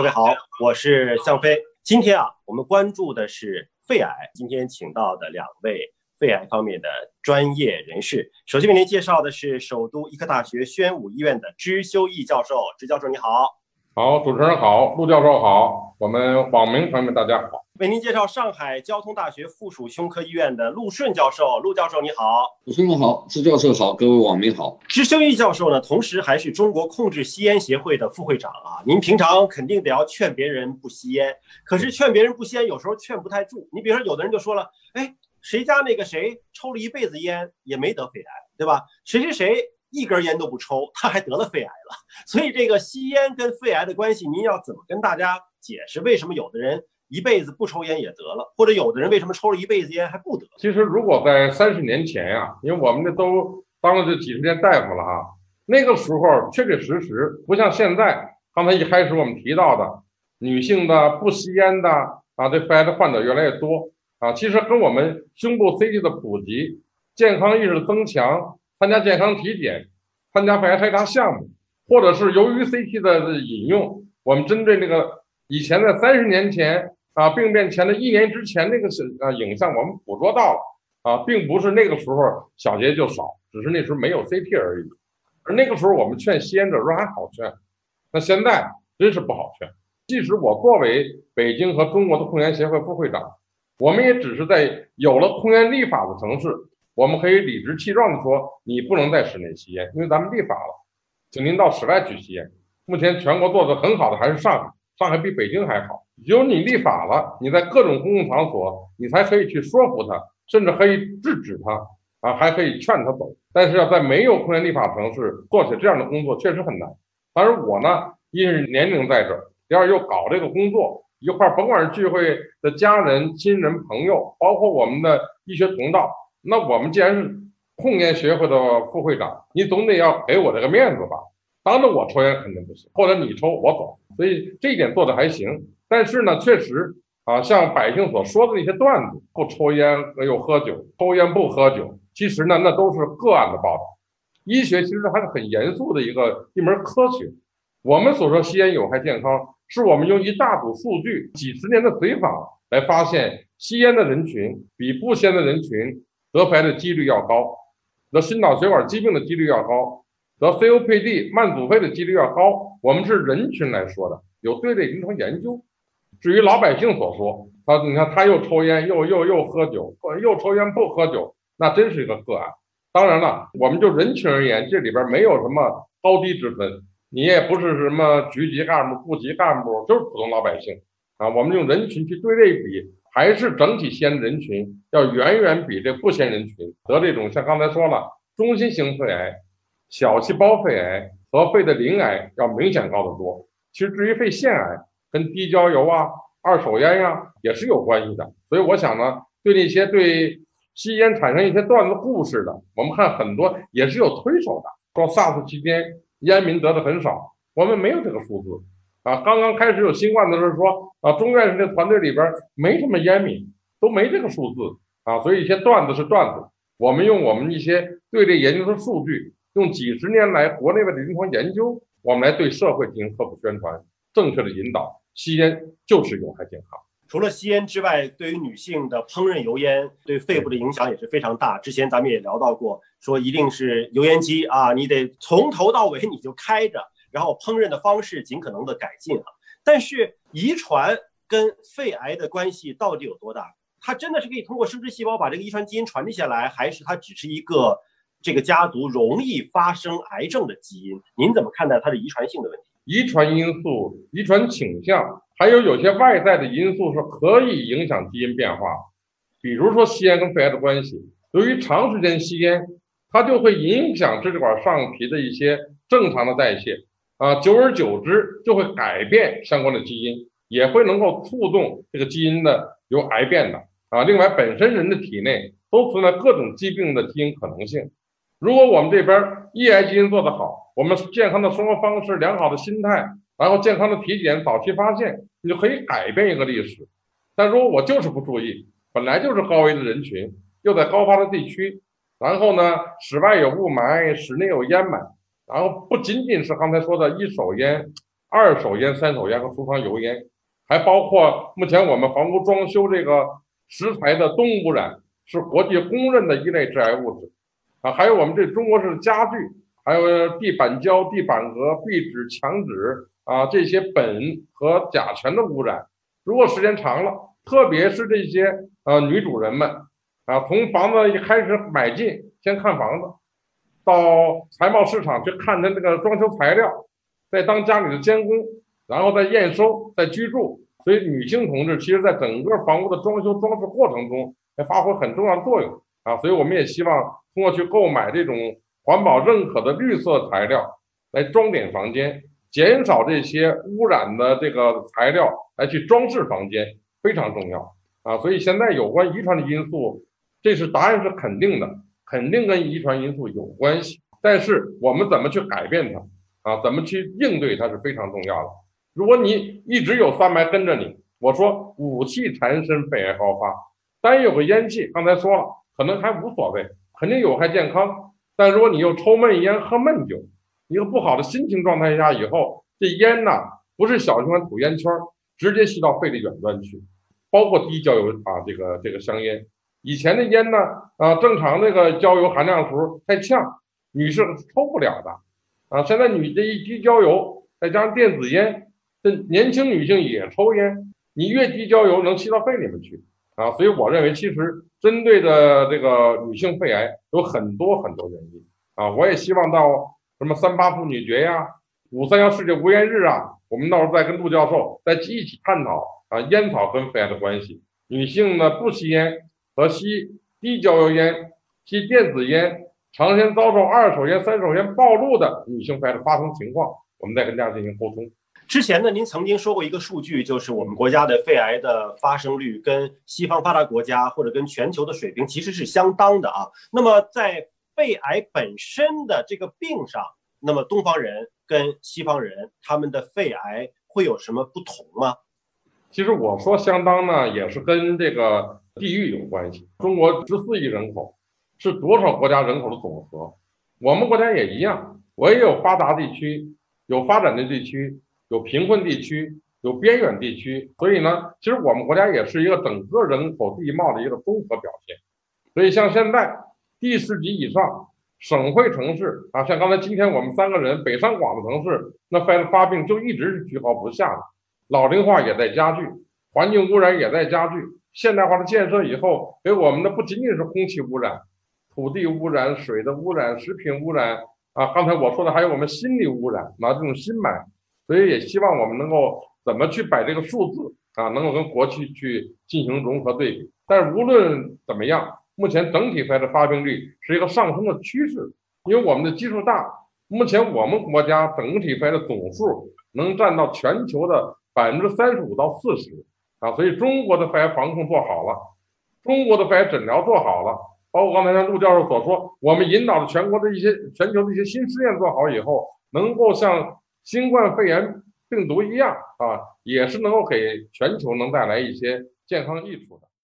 各位好，我是向飞。今天啊，我们关注的是肺癌。今天请到的两位肺癌方面的专业人士，首先为您介绍的是首都医科大学宣武医院的支修义教授。支教授你好。好，主持人好，陆教授好，我们网民朋友们大家好。为您介绍上海交通大学附属胸科医院的陆顺教授，陆教授你好。主持人好，支教授好，各位网民好。支修义教授呢，同时还是中国控制吸烟协会的副会长啊。您平常肯定得要劝别人不吸烟，可是劝别人不吸烟有时候劝不太住。你比如说，有的人就说了，哎，谁家那个谁抽了一辈子烟也没得肺癌，对吧？谁谁谁。一根烟都不抽，他还得了肺癌了。所以这个吸烟跟肺癌的关系，您要怎么跟大家解释？为什么有的人一辈子不抽烟也得了，或者有的人为什么抽了一辈子烟还不得？其实如果在三十年前呀，因为我们这都当了这几十年大夫了哈，那个时候确确实实不像现在。刚才一开始我们提到的女性的不吸烟的啊，这肺癌的患者越来越多啊。其实跟我们胸部 CT 的普及、健康意识的增强。参加健康体检，参加肺癌筛查项目，或者是由于 CT 的引用，我们针对那个以前的三十年前啊病变前的一年之前那个是啊影像，我们捕捉到了啊，并不是那个时候小结就少，只是那时候没有 CT 而已。而那个时候我们劝吸烟者说还好劝，那现在真是不好劝。即使我作为北京和中国的控烟协会副会长，我们也只是在有了控烟立法的城市。我们可以理直气壮地说，你不能在室内吸烟，因为咱们立法了，请您到室外去吸烟。目前全国做的很好的还是上海，上海比北京还好。只有你立法了，你在各种公共场所，你才可以去说服他，甚至可以制止他，啊，还可以劝他走。但是要在没有控烟立法城市做起这样的工作，确实很难。当然我呢，一是年龄在这儿，第二又搞这个工作，一块儿甭管是聚会的家人、亲人、朋友，包括我们的医学同道。那我们既然是控烟协会的副会长，你总得要给我这个面子吧？那我抽烟肯定不行，或者你抽我走，所以这一点做的还行。但是呢，确实啊，像百姓所说的那些段子，不抽烟又喝酒，抽烟不喝酒，其实呢，那都是个案的报道。医学其实还是很严肃的一个一门科学。我们所说吸烟有害健康，是我们用一大组数据、几十年的随访来发现，吸烟的人群比不吸烟的人群。得肺癌的几率要高，得心脑血管疾病的几率要高，得 COPD 慢阻肺的几率要高。我们是人群来说的，有对类临床研究。至于老百姓所说，他你看他又抽烟又又又喝酒，又抽烟不喝酒，那真是一个个案。当然了，我们就人群而言，这里边没有什么高低之分，你也不是什么局级干部、部级干部，就是普通老百姓啊。我们用人群去对类比。还是整体吸烟人群要远远比这不吸烟人群得这种像刚才说了中心型肺癌、小细胞肺癌和肺的鳞癌要明显高得多。其实至于肺腺癌，跟低焦油啊、二手烟呀也是有关系的。所以我想呢，对那些对吸烟产生一些段子故事的，我们看很多也是有推手的，说 SARS 期间烟民得的很少，我们没有这个数字。啊，刚刚开始有新冠的时候说啊，钟院士这团队里边没什么烟民，都没这个数字啊，所以一些段子是段子。我们用我们一些对这研究的数据，用几十年来国内外的临床研究，我们来对社会进行科普宣传，正确的引导。吸烟就是有害健康。除了吸烟之外，对于女性的烹饪油烟对肺部的影响也是非常大。之前咱们也聊到过，说一定是油烟机啊，你得从头到尾你就开着。然后烹饪的方式尽可能的改进啊，但是遗传跟肺癌的关系到底有多大？它真的是可以通过生殖细胞把这个遗传基因传递下来，还是它只是一个这个家族容易发生癌症的基因？您怎么看待它的遗传性的问题？遗传因素、遗传倾向，还有有些外在的因素是可以影响基因变化，比如说吸烟跟肺癌的关系，由于长时间吸烟，它就会影响支气管上皮的一些正常的代谢。啊，久而久之就会改变相关的基因，也会能够促动这个基因的由癌变的啊。另外，本身人的体内都存在各种疾病的基因可能性。如果我们这边抑癌基因做得好，我们健康的生活方式、良好的心态，然后健康的体检、早期发现，你就可以改变一个历史。但如果我就是不注意，本来就是高危的人群，又在高发的地区，然后呢，室外有雾霾，室内有烟霾。然后不仅仅是刚才说的一手烟，二手烟、三手烟和厨房油烟，还包括目前我们房屋装修这个石材的氡污染，是国际公认的一类致癌物质。啊，还有我们这中国式家具，还有地板胶、地板革、壁纸、墙纸啊，这些苯和甲醛的污染，如果时间长了，特别是这些呃女主人们啊，从房子一开始买进，先看房子，到财贸市场去看他那个装修材料，再当家里的监工，然后再验收，再居住。所以女性同志其实在整个房屋的装修装饰过程中，要发挥很重要的作用啊。所以我们也希望。通过去购买这种环保认可的绿色材料来装点房间，减少这些污染的这个材料来去装饰房间，非常重要啊！所以现在有关遗传的因素，这是答案是肯定的，肯定跟遗传因素有关系。但是我们怎么去改变它啊？怎么去应对它是非常重要的。如果你一直有三霾跟着你，我说五气缠身，肺癌高发，单有个烟气，刚才说了，可能还无所谓。肯定有害健康，但如果你又抽闷烟、喝闷酒，一个不好的心情状态下，以后这烟呢，不是小循环吐烟圈，直接吸到肺的远端去，包括低焦油啊，这个这个香烟，以前的烟呢，啊，正常那个焦油含量时候太呛，女士抽不了的，啊，现在女这一低焦油，再加上电子烟，这年轻女性也抽烟，你越低焦油能吸到肺里面去。啊，所以我认为，其实针对的这个女性肺癌有很多很多原因啊。我也希望到什么三八妇女节呀、五三幺世界无烟日啊，我们到时候再跟陆教授再一起探讨啊烟草跟肺癌的关系。女性呢不吸烟和吸低焦油烟、吸电子烟，常年遭受二手烟、三手烟暴露的女性肺癌的发生情况，我们再跟大家进行沟通。之前呢，您曾经说过一个数据，就是我们国家的肺癌的发生率跟西方发达国家或者跟全球的水平其实是相当的啊。那么在肺癌本身的这个病上，那么东方人跟西方人他们的肺癌会有什么不同吗？其实我说相当呢，也是跟这个地域有关系。中国十四亿人口，是多少国家人口的总和？我们国家也一样，我也有发达地区，有发展的地区。有贫困地区，有边远地区，所以呢，其实我们国家也是一个整个人口地貌的一个综合表现。所以像现在地市级以上省会城市啊，像刚才今天我们三个人北上广的城市，那发发病就一直是居高不下的，老龄化也在加剧，环境污染也在加剧。现代化的建设以后，给我们的不仅仅是空气污染、土地污染、水的污染、食品污染啊，刚才我说的还有我们心理污染啊，这种心霾。所以也希望我们能够怎么去把这个数字啊，能够跟国际去进行融合对比。但是无论怎么样，目前整体肺癌的发病率是一个上升的趋势，因为我们的基数大。目前我们国家整体肺癌的总数能占到全球的百分之三十五到四十啊，所以中国的肺癌防控做好了，中国的肺癌诊疗做好了，包括刚才像陆教授所说，我们引导的全国的一些全球的一些新试验做好以后，能够像。新冠肺炎病毒一样啊，也是能够给全球能带来一些健康益处的。